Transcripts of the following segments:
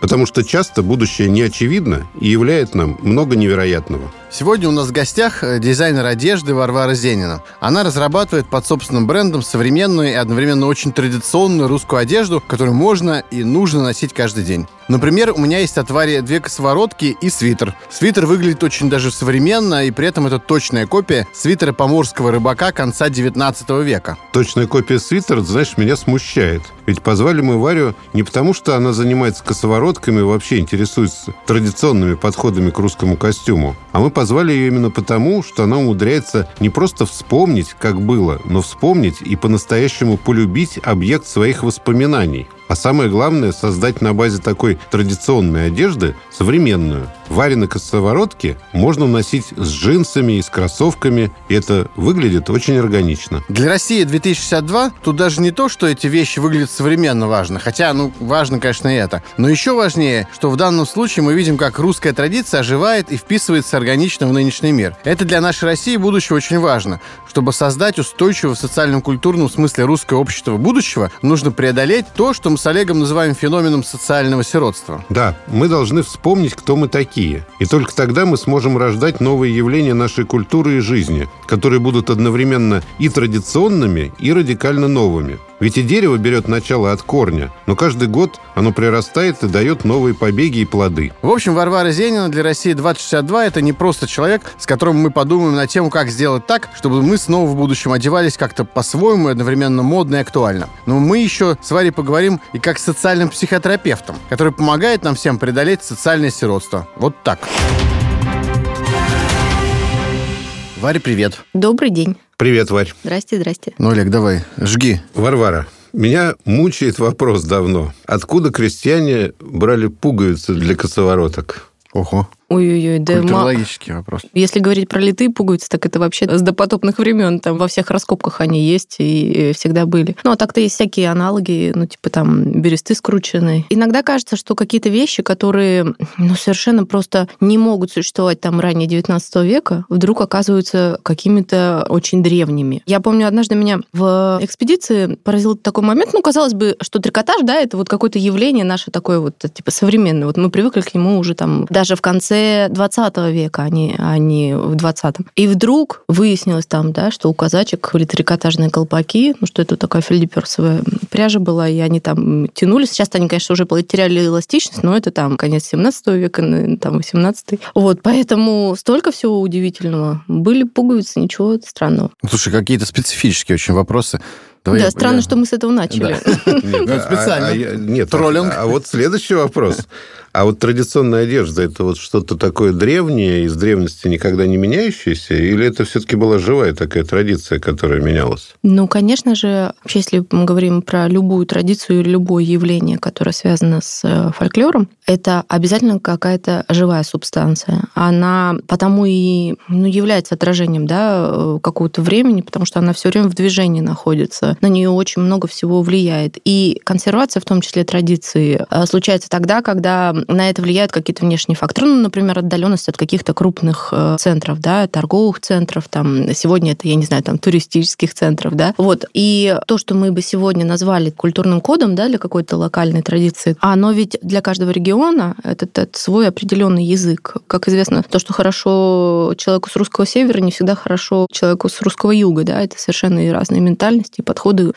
потому что часто будущее не очевидно и являет нам много невероятного. Сегодня у нас в гостях э, дизайнер одежды Варвара Зенина. Она разрабатывает под собственным брендом современную и одновременно очень традиционную русскую одежду, которую можно и нужно носить каждый день. Например, у меня есть от Вари две косоворотки и свитер. Свитер выглядит очень даже современно, и при этом это точная копия свитера поморского рыбака конца 19 века. Точная копия свитера, знаешь, меня смущает. Ведь позвали мы Варю не потому, что она занимается косоворотками и вообще интересуется традиционными подходами к русскому костюму, а мы позвали ее именно потому, что она умудряется не просто вспомнить, как было, но вспомнить и по-настоящему полюбить объект своих воспоминаний – а самое главное, создать на базе такой традиционной одежды современную. Варены косоворотки можно носить с джинсами и с кроссовками, и это выглядит очень органично. Для России 2062 тут даже не то, что эти вещи выглядят современно важно, хотя, ну, важно, конечно, и это. Но еще важнее, что в данном случае мы видим, как русская традиция оживает и вписывается органично в нынешний мир. Это для нашей России будущего очень важно. Чтобы создать устойчивое в социальном культурном смысле русское общество будущего, нужно преодолеть то, что мы с Олегом называем феноменом социального сиротства. Да, мы должны вспомнить, кто мы такие. И только тогда мы сможем рождать новые явления нашей культуры и жизни, которые будут одновременно и традиционными, и радикально новыми. Ведь и дерево берет начало от корня, но каждый год оно прирастает и дает новые побеги и плоды. В общем, Варвара Зенина для России 2062 это не просто человек, с которым мы подумаем на тему, как сделать так, чтобы мы снова в будущем одевались как-то по-своему и одновременно модно и актуально. Но мы еще с Варей поговорим и как с социальным психотерапевтом, который помогает нам всем преодолеть социальное сиротство. Вот так. Варя, привет. Добрый день. Привет, Варь. Здрасте, здрасте. Ну, Олег, давай, жги. Варвара, меня мучает вопрос давно. Откуда крестьяне брали пуговицы для косовороток? Ого. Ой-ой-ой, да Культурологический ма... вопрос. Если говорить про литые пуговицы, так это вообще с допотопных времен. Там во всех раскопках они есть и всегда были. Ну, а так-то есть всякие аналоги, ну, типа там бересты скрученные. Иногда кажется, что какие-то вещи, которые, ну, совершенно просто не могут существовать там ранее 19 века, вдруг оказываются какими-то очень древними. Я помню, однажды меня в экспедиции поразил такой момент, ну, казалось бы, что трикотаж, да, это вот какое-то явление наше такое вот, типа, современное. Вот мы привыкли к нему уже там даже в конце конце 20 века, а не, а не в 20-м. И вдруг выяснилось там, да, что у казачек были трикотажные колпаки, ну, что это такая фельдеперсовая пряжа была, и они там тянулись. Сейчас они, конечно, уже потеряли эластичность, но это там конец 17 века, там 18 Вот, поэтому столько всего удивительного. Были пуговицы, ничего странного. Слушай, какие-то специфические очень вопросы. Давай да, я... странно, что мы с этого начали. Специально. Нет, троллинг. А вот следующий вопрос. А вот традиционная одежда это вот что-то такое древнее, из древности никогда не меняющееся, или это все-таки была живая такая традиция, которая менялась? Ну, конечно же, вообще, если мы говорим про любую традицию или любое явление, которое связано с э, фольклором, это обязательно какая-то живая субстанция. Она потому и ну, является отражением да, э, какого-то времени, потому что она все время в движении находится на нее очень много всего влияет. И консервация, в том числе традиции, э, случается тогда, когда на это влияют какие-то внешние факторы. Ну, например, отдаленность от каких-то крупных э, центров, да, торговых центров, там, сегодня это, я не знаю, там, туристических центров, да, вот. И то, что мы бы сегодня назвали культурным кодом, да, для какой-то локальной традиции, оно ведь для каждого региона это, это свой определенный язык. Как известно, то, что хорошо человеку с русского севера, не всегда хорошо человеку с русского юга, да, это совершенно разные ментальности и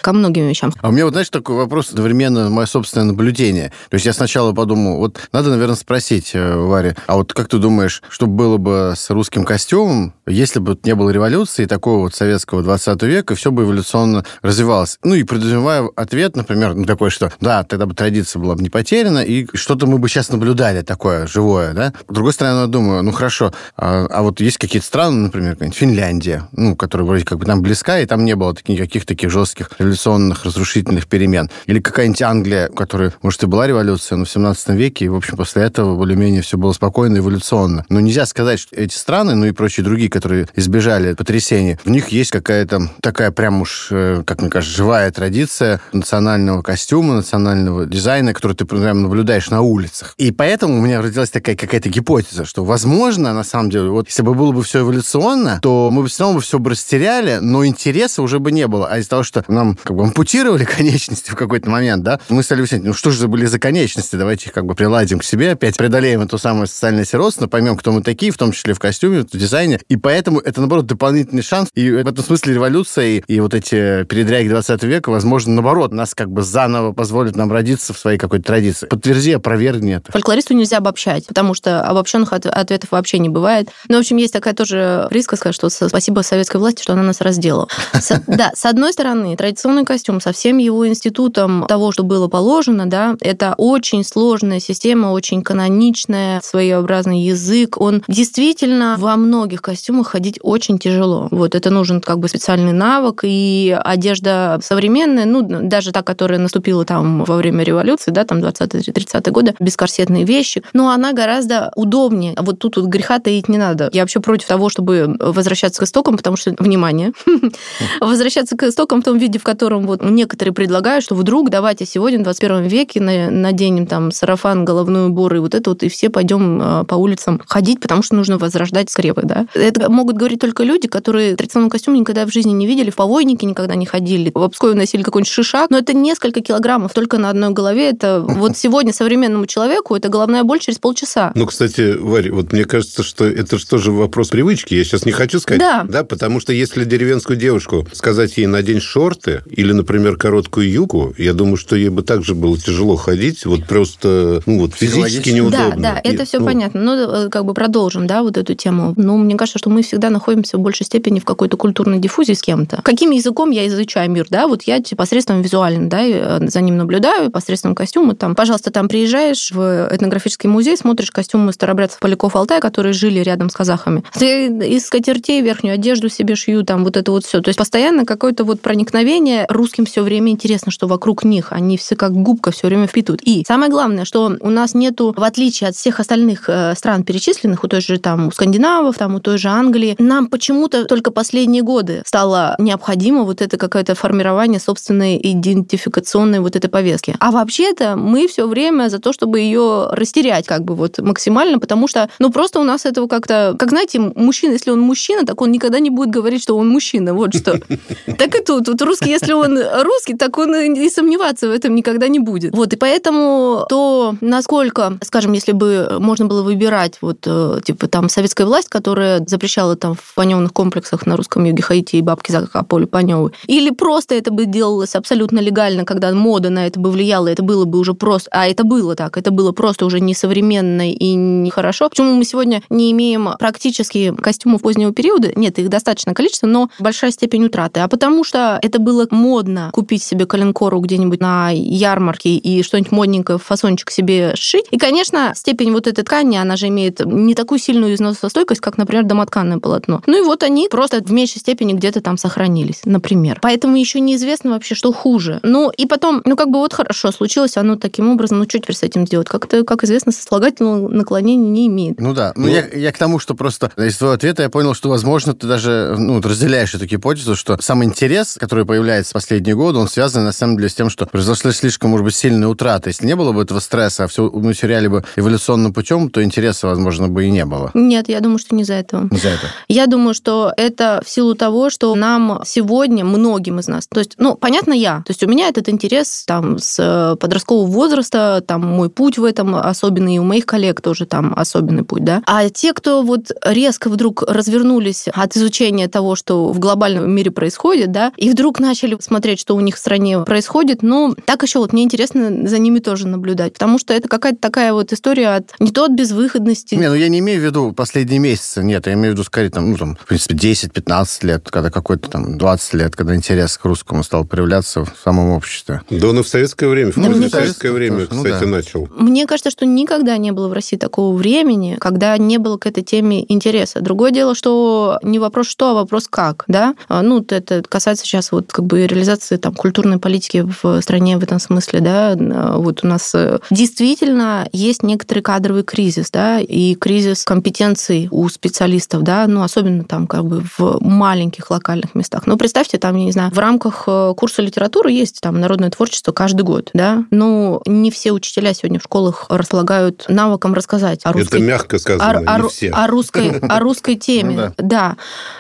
ко многим вещам. А у меня вот, знаешь, такой вопрос, одновременно мое собственное наблюдение. То есть я сначала подумал, вот надо, наверное, спросить э, Варе, а вот как ты думаешь, что было бы с русским костюмом, если бы не было революции, такого вот советского 20 века, все бы эволюционно развивалось? Ну и подразумевая ответ, например, ну, такой, что да, тогда бы традиция была бы не потеряна, и что-то мы бы сейчас наблюдали такое живое, да? С другой стороны, я думаю, ну хорошо, а, а вот есть какие-то страны, например, Финляндия, ну, которая вроде как бы нам близка, и там не было таких, никаких таких жестких революционных, разрушительных перемен. Или какая-нибудь Англия, у которой, может, и была революция, но в 17 веке, и, в общем, после этого более-менее все было спокойно, эволюционно. Но нельзя сказать, что эти страны, ну и прочие другие, которые избежали потрясений, в них есть какая-то такая прям уж, э, как мне кажется, живая традиция национального костюма, национального дизайна, который ты прям наблюдаешь на улицах. И поэтому у меня родилась такая какая-то гипотеза, что, возможно, на самом деле, вот если бы было бы все эволюционно, то мы бы все равно бы все бы растеряли, но интереса уже бы не было. А из-за того, что нам как бы ампутировали конечности в какой-то момент, да, мы стали выяснять, ну что же были за конечности, давайте их как бы приладим к себе, опять преодолеем эту самую социальное сиротство, поймем, кто мы такие, в том числе в костюме, в дизайне. И поэтому это, наоборот, дополнительный шанс. И в этом смысле революция и, и вот эти передряги 20 века, возможно, наоборот, нас как бы заново позволят нам родиться в своей какой-то традиции. Подтверди, опровергни это. Фольклористу нельзя обобщать, потому что обобщенных от- ответов вообще не бывает. Ну, в общем, есть такая тоже присказка, что спасибо советской власти, что она нас разделала. Да, с одной стороны, традиционный костюм со всем его институтом того, что было положено, да, это очень сложная система, очень каноничная, своеобразный язык. Он действительно во многих костюмах ходить очень тяжело. Вот это нужен как бы специальный навык, и одежда современная, ну, даже та, которая наступила там во время революции, да, там 20-30-е годы, бескорсетные вещи, но она гораздо удобнее. А вот тут вот греха таить не надо. Я вообще против того, чтобы возвращаться к истокам, потому что, внимание, возвращаться к истокам в том виде, в котором вот некоторые предлагают, что вдруг давайте сегодня, в 21 веке, наденем там сарафан, головной убор и вот это вот, и все пойдем а, по улицам ходить, потому что нужно возрождать скрепы, да. Это могут говорить только люди, которые традиционный костюм никогда в жизни не видели, в повойнике никогда не ходили, в Обскове носили какой-нибудь шишак, но это несколько килограммов только на одной голове. Это вот сегодня современному человеку это головная боль через полчаса. Ну, кстати, Варя, вот мне кажется, что это же тоже вопрос привычки. Я сейчас не хочу сказать. Да. Да, потому что если деревенскую девушку сказать ей надень шорты или, например, короткую юбку, я думаю, что ей бы также было тяжело ходить, вот просто, ну, вот физически неудобно. Да, да, И, это все ну, понятно. Ну, как бы продолжим, да, вот эту тему. Ну, мне кажется, что мы всегда находимся в большей степени в какой-то культурной диффузии с кем-то. Каким языком я изучаю мир, да? Вот я посредством визуальным, да, за ним наблюдаю, посредством костюма. Там, пожалуйста, там приезжаешь в этнографический музей, смотришь костюмы старобрядцев поляков Алтая, которые жили рядом с казахами. Ты из скатертей верхнюю одежду себе шью, там вот это вот все. То есть постоянно какое-то вот проникновение. Русским все время интересно, что вокруг них. Они все как губка все время впитывают. И самое главное, что у нас нету, в отличие от всех остальных э, стран перечисленных, у той же там у скандинавов, там у той же Англии, нам почему-то только последние годы стало необходимо вот это какое-то формирование собственной идентификационной вот этой повестки. А вообще-то мы все время за то, чтобы ее растерять как бы вот максимально, потому что, ну, просто у нас этого как-то... Как знаете, мужчина, если он мужчина, так он никогда не будет говорить, что он мужчина. Вот что. Так и тут. Вот русский, если он русский, так он и сомневаться в этом никогда не будет. Вот, и поэтому то, насколько, скажем, если бы можно было выбирать, вот, э, типа, там, советская власть, которая запрещала там в паневных комплексах на русском юге ходить и бабки закапывали паневы, или просто это бы делалось абсолютно легально, когда мода на это бы влияла, это было бы уже просто... А это было так, это было просто уже несовременно и нехорошо. Почему мы сегодня не имеем практически костюмов позднего периода? Нет, их достаточное количество, но большая степень утраты. А потому что это было модно купить себе коленкору где-нибудь на ярмарке и что-нибудь модненькое, фасончик себе сшить. И, конечно, степень вот этой ткани, она же имеет не такую сильную износостойкость, как, например, домотканное полотно. Ну и вот они просто в меньшей степени где-то там сохранились, например. Поэтому еще неизвестно вообще, что хуже. Ну и потом, ну как бы вот хорошо, случилось оно таким образом, ну что теперь с этим сделать? Как-то, как известно, сослагательного наклонения не имеет. Ну да, ну, я, я к тому, что просто из твоего ответа я понял, что, возможно, ты даже ну, разделяешь эту гипотезу, что сам интерес, который который появляется в последние годы, он связан, на самом деле, с тем, что произошли слишком, может быть, сильные утраты. Если не было бы этого стресса, а все мы теряли бы эволюционным путем, то интереса, возможно, бы и не было. Нет, я думаю, что не за этого. Не за это. Я думаю, что это в силу того, что нам сегодня, многим из нас, то есть, ну, понятно, я, то есть у меня этот интерес там с подросткового возраста, там мой путь в этом особенный, и у моих коллег тоже там особенный путь, да. А те, кто вот резко вдруг развернулись от изучения того, что в глобальном мире происходит, да, и вдруг начали смотреть, что у них в стране происходит, ну, так еще вот мне интересно за ними тоже наблюдать, потому что это какая-то такая вот история от не то от безвыходности. Не, ну я не имею в виду последние месяцы, нет, я имею в виду скорее там, ну, там, в принципе, 10-15 лет, когда какой-то там 20 лет, когда интерес к русскому стал проявляться в самом обществе. Да он и в советское время, в Ну, ну, мне советское кажется, время, тоже, ну кстати, да. начал. Мне кажется, что никогда не было в России такого времени, когда не было к этой теме интереса. Другое дело, что не вопрос что, а вопрос как, да? А, Ну, это касается сейчас вот как бы реализации там культурной политики в стране в этом смысле, да? Вот у нас э, действительно есть некоторый кадровый кризис, да, и кризис компетенций у специалистов, да, ну, особенно там как бы в маленьких локальных местах. Ну, представьте, там, я не знаю, в рамках э, курса литературы есть там народное творчество каждый год, да, но не все учителя сегодня в школах располагают навыком рассказать о русской Это мягко сказано, о, не о- все. о русской, о русской теме. Ну да.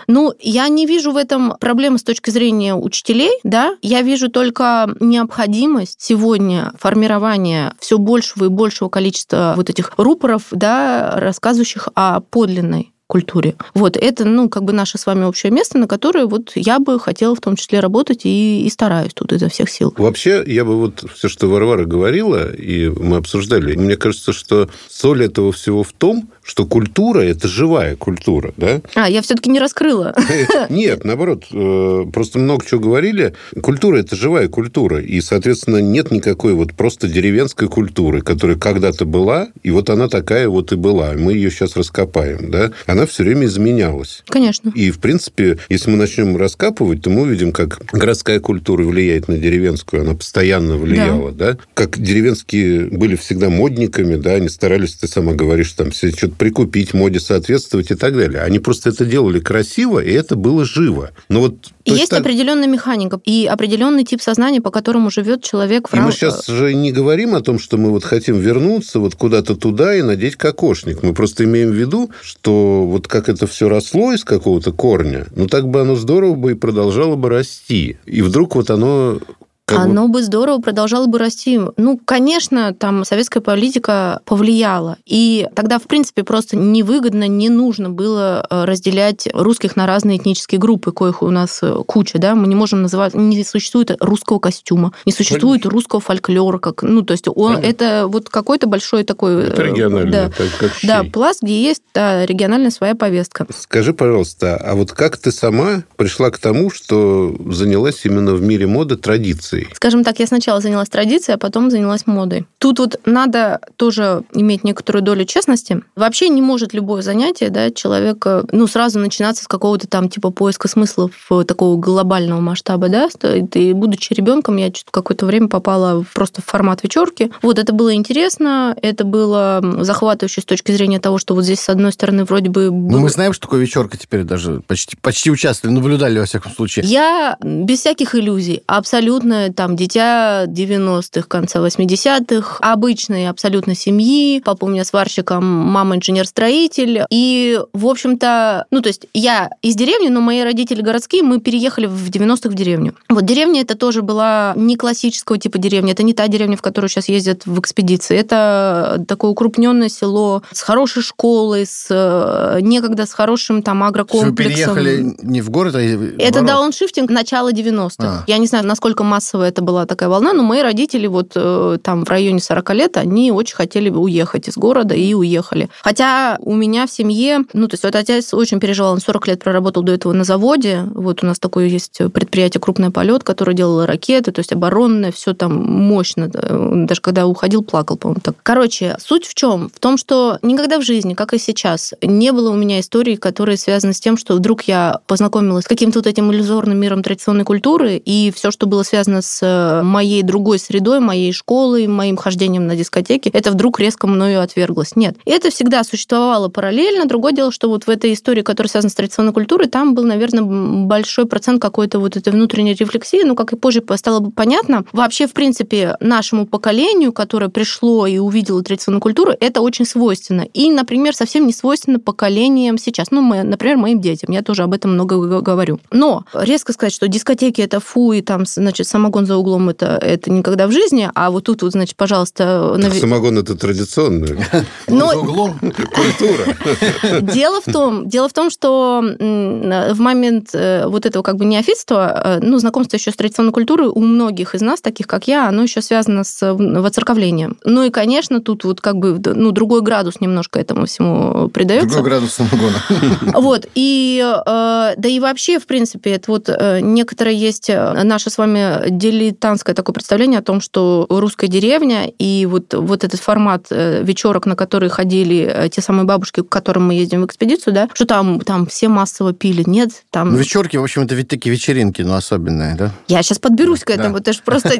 Ну, я не вижу в этом проблемы с точки зрения учителей, да. Я вижу только необходимость сегодня формирования все большего и большего количества вот этих рупоров, да, рассказывающих о подлинной культуре. Вот, это, ну, как бы наше с вами общее место, на которое вот я бы хотела в том числе работать и, и стараюсь тут изо всех сил. Вообще, я бы вот все, что Варвара говорила, и мы обсуждали, мне кажется, что соль этого всего в том, что культура – это живая культура, да? А, я все-таки не раскрыла. Нет, наоборот, э, просто много чего говорили. Культура – это живая культура, и, соответственно, нет никакой вот просто деревенской культуры, которая когда-то была, и вот она такая вот и была. Мы ее сейчас раскопаем, да? Она все время изменялась. Конечно. И, в принципе, если мы начнем раскапывать, то мы увидим, как городская культура влияет на деревенскую. Она постоянно влияла, да? Как деревенские были всегда модниками, да, они старались, ты сама говоришь, там, себе что-то прикупить, моде соответствовать и так далее. Они просто это делали красиво, и это было живо. Но вот... то Есть так- определенная механика и определенный тип сознания, по которому живет человек в И мы сейчас же не говорим о том, что мы вот хотим вернуться вот куда-то туда и надеть кокошник. Мы просто имеем в виду, что вот как это все росло из какого-то корня, ну так бы оно здорово бы и продолжало бы расти. И вдруг вот оно... Оно бы здорово продолжало бы расти. Ну, конечно, там советская политика повлияла. И тогда, в принципе, просто невыгодно, не нужно было э, разделять русских на разные этнические группы, коих у нас э, куча, да. Мы не можем называть... Не существует русского костюма, не существует русского фольклора, как... Ну, то есть он... Конечно. это вот какой-то большой такой... Это регионально, Да, так как да, пласт, где есть да, региональная своя повестка. Скажи, пожалуйста, а вот как ты сама пришла к тому, что занялась именно в мире моды традицией? Скажем так, я сначала занялась традицией, а потом занялась модой. Тут вот надо тоже иметь некоторую долю честности. Вообще не может любое занятие, да, человека, ну, сразу начинаться с какого-то там типа поиска смыслов э, такого глобального масштаба, да. И будучи ребенком, я какое-то время попала в- просто в формат вечерки. Вот это было интересно, это было захватывающе с точки зрения того, что вот здесь, с одной стороны, вроде бы... Ну, было- мы знаем, что такое вечерка теперь даже почти, почти участвовали, наблюдали во всяком случае. Я без всяких иллюзий, абсолютно там дитя 90-х, конца 80-х, обычной абсолютно семьи. Папа у меня сварщиком, мама инженер-строитель. И, в общем-то, ну, то есть я из деревни, но мои родители городские, мы переехали в 90-х в деревню. Вот деревня это тоже была не классического типа деревня, это не та деревня, в которую сейчас ездят в экспедиции. Это такое укрупненное село с хорошей школой, с э, некогда с хорошим там есть Вы агрокомплексом. переехали не в город, а Это дауншифтинг начала 90-х. А. Я не знаю, насколько массовая это была такая волна, но мои родители вот э, там в районе 40 лет, они очень хотели уехать из города и уехали. Хотя у меня в семье, ну, то есть вот отец очень переживал, он 40 лет проработал до этого на заводе. Вот у нас такое есть предприятие «Крупный полет», которое делало ракеты, то есть оборонное, все там мощно. Даже когда уходил, плакал, по-моему, так. Короче, суть в чем? В том, что никогда в жизни, как и сейчас, не было у меня истории, которые связаны с тем, что вдруг я познакомилась с каким-то вот этим иллюзорным миром традиционной культуры, и все, что было связано с э, моей другой средой, моей школой, моим хождением на дискотеки, это вдруг резко мною отверглось. Нет. Это всегда существовало параллельно. Другое дело, что вот в этой истории, которая связана с традиционной культурой, там был, наверное, большой процент какой-то вот этой внутренней рефлексии. Ну, как и позже стало бы понятно, вообще, в принципе, нашему поколению, которое пришло и увидело традиционную культуру, это очень свойственно. И, например, совсем не свойственно поколениям сейчас. Ну, мы, например, моим детям. Я тоже об этом много говорю. Но резко сказать, что дискотеки это фу, и там, значит, самогон за углом это, это никогда в жизни, а вот тут вот, значит, пожалуйста... Так самогон это традиционный. Но... За углом культура. Дело в том, дело в том, что в момент э, вот этого как бы неофитства, э, ну, знакомство еще с традиционной культурой у многих из нас, таких как я, оно еще связано с воцерковлением. Ну и, конечно, тут вот как бы, ну, другой градус немножко этому всему придается. Другой градус самогона. Вот, и э, да и вообще, в принципе, это вот некоторое есть наше с вами дилетантское такое представление о том, что русская деревня и вот, вот этот формат вечерок, на которые ходили те самые бабушки, к которым мы ездим в экспедицию, да, что там, там все массово пили. Нет, там... Ну, вечерки, в общем, это ведь такие вечеринки, ну, особенные, да? Я сейчас подберусь к этому, да. это же просто...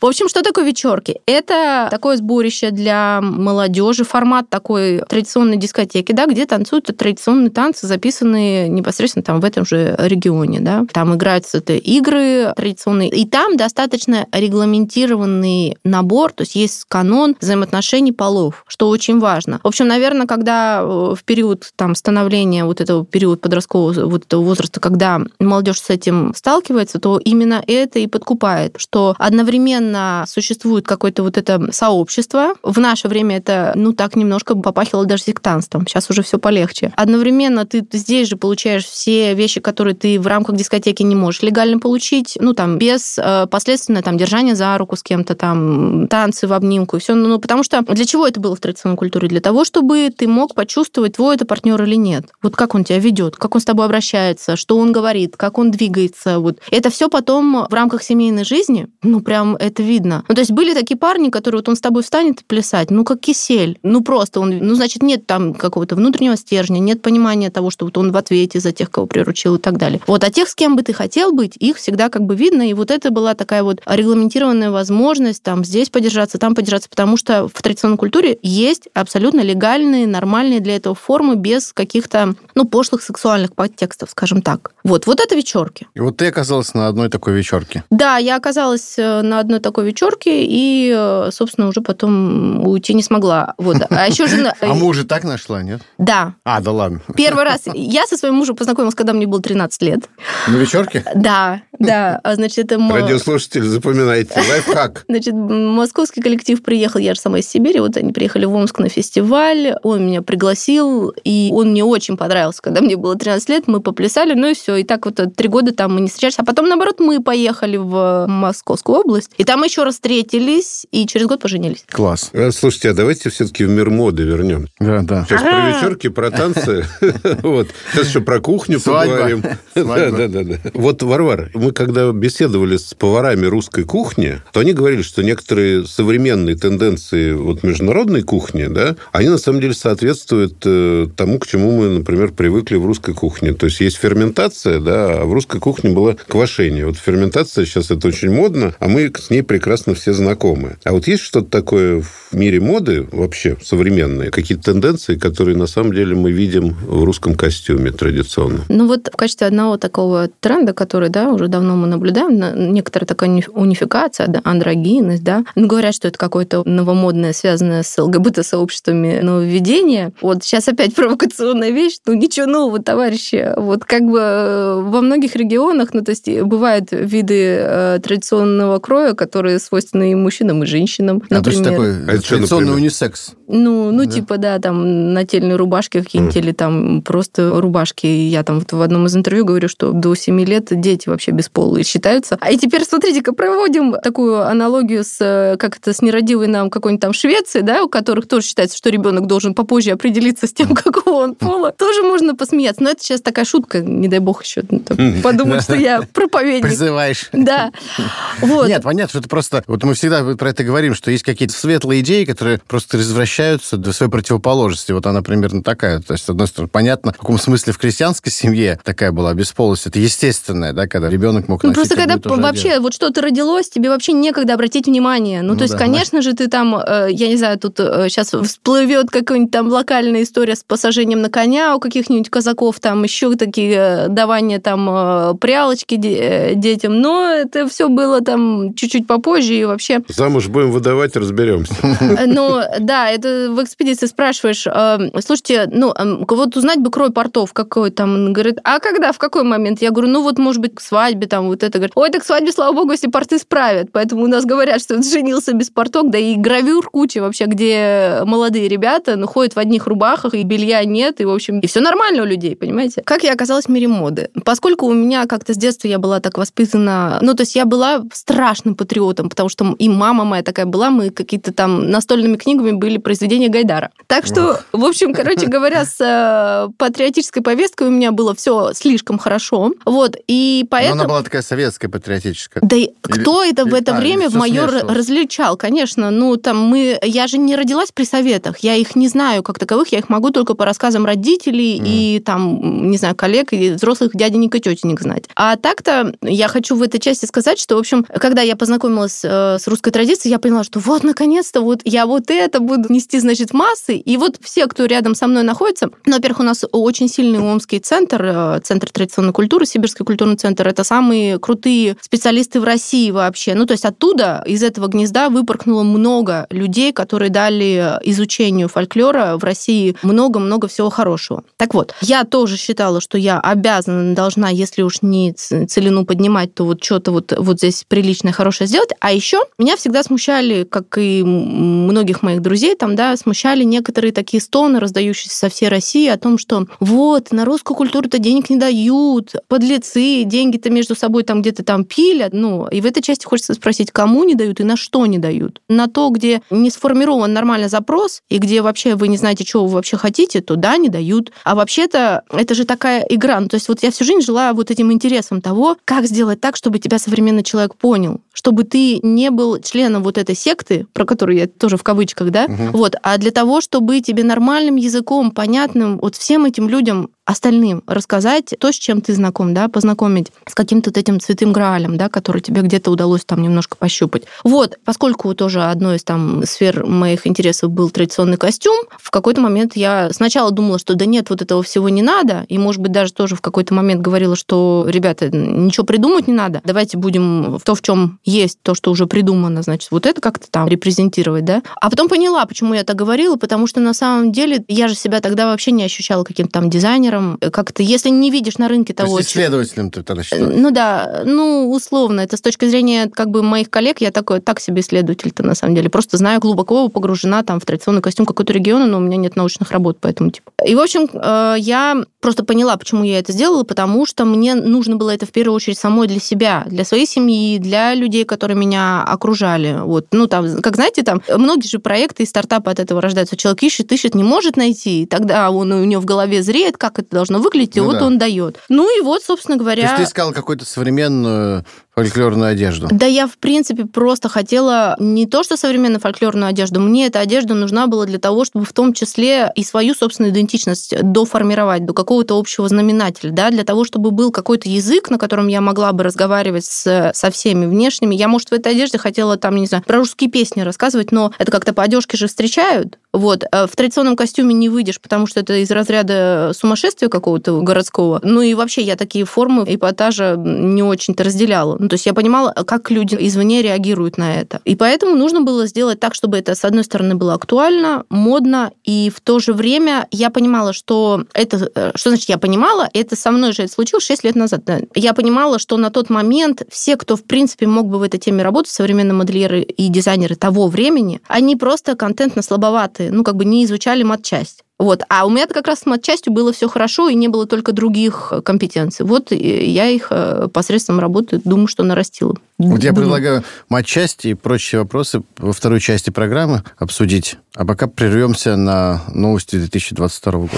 В общем, что такое вечерки? Это такое сборище для молодежи, формат такой традиционной дискотеки, да, где танцуют традиционные танцы, записанные непосредственно там в этом же регионе, да. Там играются это игры традиционные, и там достаточно регламентированный набор, то есть есть канон взаимоотношений полов, что очень важно. В общем, наверное, когда э, в период там становления вот этого период подросткового вот этого возраста, когда молодежь с этим сталкивается, то именно это и подкупает, что одновременно существует какое-то вот это сообщество. В наше время это, ну, так немножко попахивало даже сектанством. Сейчас уже все полегче. Одновременно ты здесь же получаешь все вещи, которые ты в рамках дискотеки не можешь легально получить, ну, там, без э, последственно, там, держания за руку с кем-то, там, танцы в обнимку и все. Ну, потому что для чего это было в традиционной культуре? Для того, чтобы ты мог почувствовать, твой это партнер или нет. Вот как он тебя ведет, как он с тобой обращается, что он говорит, как он двигается. Вот. Это все потом в рамках семейной жизни, ну, прям это видно. Ну, то есть были такие парни, которые вот он с тобой встанет плясать, ну, как кисель. Ну, просто он, ну, значит, нет там какого-то внутреннего стержня, нет понимания того, что вот он в ответе за тех, кого приручил и так далее. Вот, а тех, с кем бы ты хотел быть, их всегда как бы видно, и вот это была такая вот регламентированная возможность там здесь подержаться, там подержаться, потому что в традиционной культуре есть абсолютно легальные, нормальные для этого формы без каких-то, ну, пошлых сексуальных подтекстов, скажем так. Вот, вот это вечерки. И вот ты оказалась на одной такой вечерке. Да, я оказалась э, на одной такой вечерке и, э, собственно, уже потом уйти не смогла. Вот. А еще жена... А мужа так нашла, нет? Да. А, да ладно. Первый раз. Я со своим мужем познакомилась, когда мне было 13 лет. На вечерке? Да, да. А, значит, это... Радиослушатели, запоминайте. Лайфхак. Значит, московский коллектив приехал, я же сама из Сибири, вот они приехали в Омск на фестиваль, он меня пригласил, и он мне очень понравился, когда мне было 13 лет, мы поплясали, ну и все. И так вот э, три года там мы не встречались. А потом, наоборот, мы поехали в Московскую область, и там еще раз встретились, и через год поженились. Класс. Э, слушайте, а давайте все-таки в мир моды вернем. Да, да. Сейчас про вечерки, про танцы. Вот. Сейчас еще про кухню поговорим. Да, да, да. Вот, Варвар, мы когда беседовали с поварами русской кухни, то они говорили, что некоторые современные тенденции вот международной кухни, да, они на самом деле соответствуют э, тому, к чему мы, например, привыкли в русской кухне. То есть есть ферментация, да, а в русской кухне было квашение. Вот ферментация сейчас это очень модно, а мы с ней прекрасно все знакомы. А вот есть что-то такое в мире моды вообще современные, какие-то тенденции, которые на самом деле мы видим в русском костюме традиционно? Ну вот в качестве одного такого тренда, который, да, уже давно мы наблюдаем, некоторая такая унификация, да, андрогинность, да, ну, говорят, что это какое-то новомодное, связанное с ЛГБТ-сообществами нововведение. Вот сейчас опять провокационная вещь, ну, ничего нового, товарищи. Вот как бы э, во многих регионах, ну, то есть бывают виды э, традиционного кроя, которые свойственны и мужчинам, и женщинам, например. А, то есть такой а традиционный унисекс? Ну, ну да. типа, да, там нательные рубашки какие-нибудь, mm. или там просто рубашки. Я там вот в одном из интервью говорю, что до 7 лет дети вообще бесполые считаются. А и теперь, смотрите-ка, проводим такую аналогию с, э, как это, с нерадивой нам какой-нибудь там Швеции, да, у которых тоже считается, что ребенок должен попозже определиться с тем, какого он пола. Тоже можно посмеяться. Но это сейчас такая шутка, не дай бог еще ну, подумать, что я проповедник. Призываешь. Да. Вот. Нет, понятно, что это просто... Вот мы всегда про это говорим, что есть какие-то светлые идеи, которые просто развращаются до своей противоположности. Вот она примерно такая. То есть, с одной стороны, понятно, в каком смысле в крестьянской семье такая была бесполость. Это естественное, да, когда ребенок мог ну, просто когда будет уже вообще одет. вот что-то родилось, тебе вообще некогда обратить внимание. Ну, Ну то есть, да. конечно же, ты там, э, я не знаю, тут сейчас всплывет какая-нибудь там локальная история с посажением на коня у каких-нибудь казаков, там еще такие э, давания там э, прялочки де- э, детям. Но это все было там чуть-чуть попозже и вообще Замуж будем выдавать, разберемся. Э, Ну, да, это в экспедиции спрашиваешь, э, слушайте, ну, э, вот узнать бы крой портов какой там. Он говорит, а когда, в какой момент? Я говорю, ну, вот, может быть, к свадьбе там вот это. Говорит, ой, так свадьбе, слава богу, если порты справят. Поэтому у нас говорят, что женился без порток, да и гравюр куча вообще, где молодые ребята, ну, ходят в одних рубахах, и белья нет, и, в общем, и все нормально у людей, понимаете? Как я оказалась в мире моды? Поскольку у меня как-то с детства я была так воспитана, ну, то есть я была страшным патриотом, потому что и мама моя такая была, мы какие-то там настольными книгами были произведения Гайдара. Так что, в общем, короче говоря, с э, патриотической повесткой у меня было все слишком хорошо. Вот, и Но поэтому... была такая советская, патриотическая. Да и кто это в или- это или время в смешивалось? различал? Конечно, ну там мы, я же не родилась при советах, я их не знаю как таковых, я их могу только по рассказам родителей Мгм. и там, не знаю, коллег и взрослых дяденек и тетенек знать. А так-то я хочу в этой части сказать, что, в общем, когда я познакомилась э, с русской традицией, я поняла, что вот, наконец-то, вот я вот это буду нести, значит, массы, и вот все, кто рядом со мной находится, ну, во-первых, у нас очень сильный омский центр, э, центр традиционной культуры, Сибирский культурный центр, это самые крутые специалисты в России вообще. Ну, то есть оттуда, из этого гнезда, выпорхнуло много людей, которые дали изучению фольклора в России много-много всего хорошего. Так вот, я тоже считала, что я обязана, должна, если уж не целину поднимать, то вот что-то вот, вот здесь приличное, хорошее сделать. А еще меня всегда смущали, как и многих моих друзей, там, да, смущали некоторые такие стоны, раздающиеся со всей России, о том, что вот, на русскую культуру-то денег не дают, подлецы, деньги-то между собой там где-то там пилят. Ну, и в этой части хочется спросить, кому не дают и на что не дают. На то, где не сформирован нормально запрос, и где вообще вы не знаете, чего вы вообще хотите, то да, не дают. А вообще-то это же такая игра. Ну, то есть вот я всю жизнь жила вот этим интересом того, как сделать так, чтобы тебя современный человек понял, чтобы ты не был членом вот этой секты, про которую я тоже в кавычках, да, Мгм. вот, а для того, чтобы тебе нормальным языком, понятным вот всем этим людям остальным рассказать то, с чем ты знаком, да, познакомить с каким-то вот этим святым граалем, да, который тебе где-то удалось там немножко пощупать. Вот, поскольку тоже одной из там сфер моих интересов был традиционный костюм, в какой-то момент я сначала думала, что да нет, вот этого всего не надо, и, может быть, даже тоже в какой-то момент говорила, что, ребята, ничего придумать не надо, давайте будем в то, в чем есть, то, что уже придумано, значит, вот это как-то там репрезентировать, да. А потом поняла, почему я так говорила, потому что на самом деле я же себя тогда вообще не ощущала каким-то там дизайнером, как-то, если не видишь на рынке То того, есть исследователем ты тогда считаешь? ну да, ну условно, это с точки зрения как бы моих коллег, я такой так себе исследователь-то на самом деле, просто знаю глубоко погружена там в традиционный костюм какой-то региона, но у меня нет научных работ по этому типу. И в общем, э, я просто поняла, почему я это сделала, потому что мне нужно было это в первую очередь самой для себя, для своей семьи, для людей, которые меня окружали. Вот, ну там, как знаете, там многие же проекты и стартапы от этого рождаются. Человек ищет, ищет, не может найти, и тогда он у него в голове зреет, как это должно выглядеть, и Ну вот да. он дает. Ну и вот, собственно То говоря... есть ты искал какую-то современную фольклорную одежду? Да я, в принципе, просто хотела не то, что современную фольклорную одежду, мне эта одежда нужна была для того, чтобы в том числе и свою собственную идентичность доформировать до какого-то общего знаменателя, да, для того, чтобы был какой-то язык, на котором я могла бы разговаривать с, со всеми внешними. Я, может, в этой одежде хотела там, не знаю, про русские песни рассказывать, но это как-то по одежке же встречают. Вот. А В традиционном костюме не выйдешь, потому что это из разряда сумасшествия какого-то городского. Ну и вообще я такие формы эпатажа не очень-то разделяла. Ну, то есть я понимала, как люди извне реагируют на это. И поэтому нужно было сделать так, чтобы это, с одной стороны, было актуально, модно, и в то же время я понимала, что это... э, Что значит я понимала? Это со мной же это случилось 6 лет назад. да. Я понимала, что на тот момент все, кто, в принципе, мог бы в этой теме работать, современные модельеры и дизайнеры того времени, они просто контентно слабоватые, ну, как бы не изучали матчасть. Вот. А у меня как раз с матчастью было все хорошо, и не было только других э, компетенций. Вот я их э, посредством работы, думаю, что нарастила. Вот я Думаю. предлагаю матчасти и прочие вопросы во второй части программы обсудить. А пока прервемся на новости 2022 года.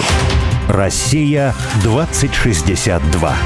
Россия 2062.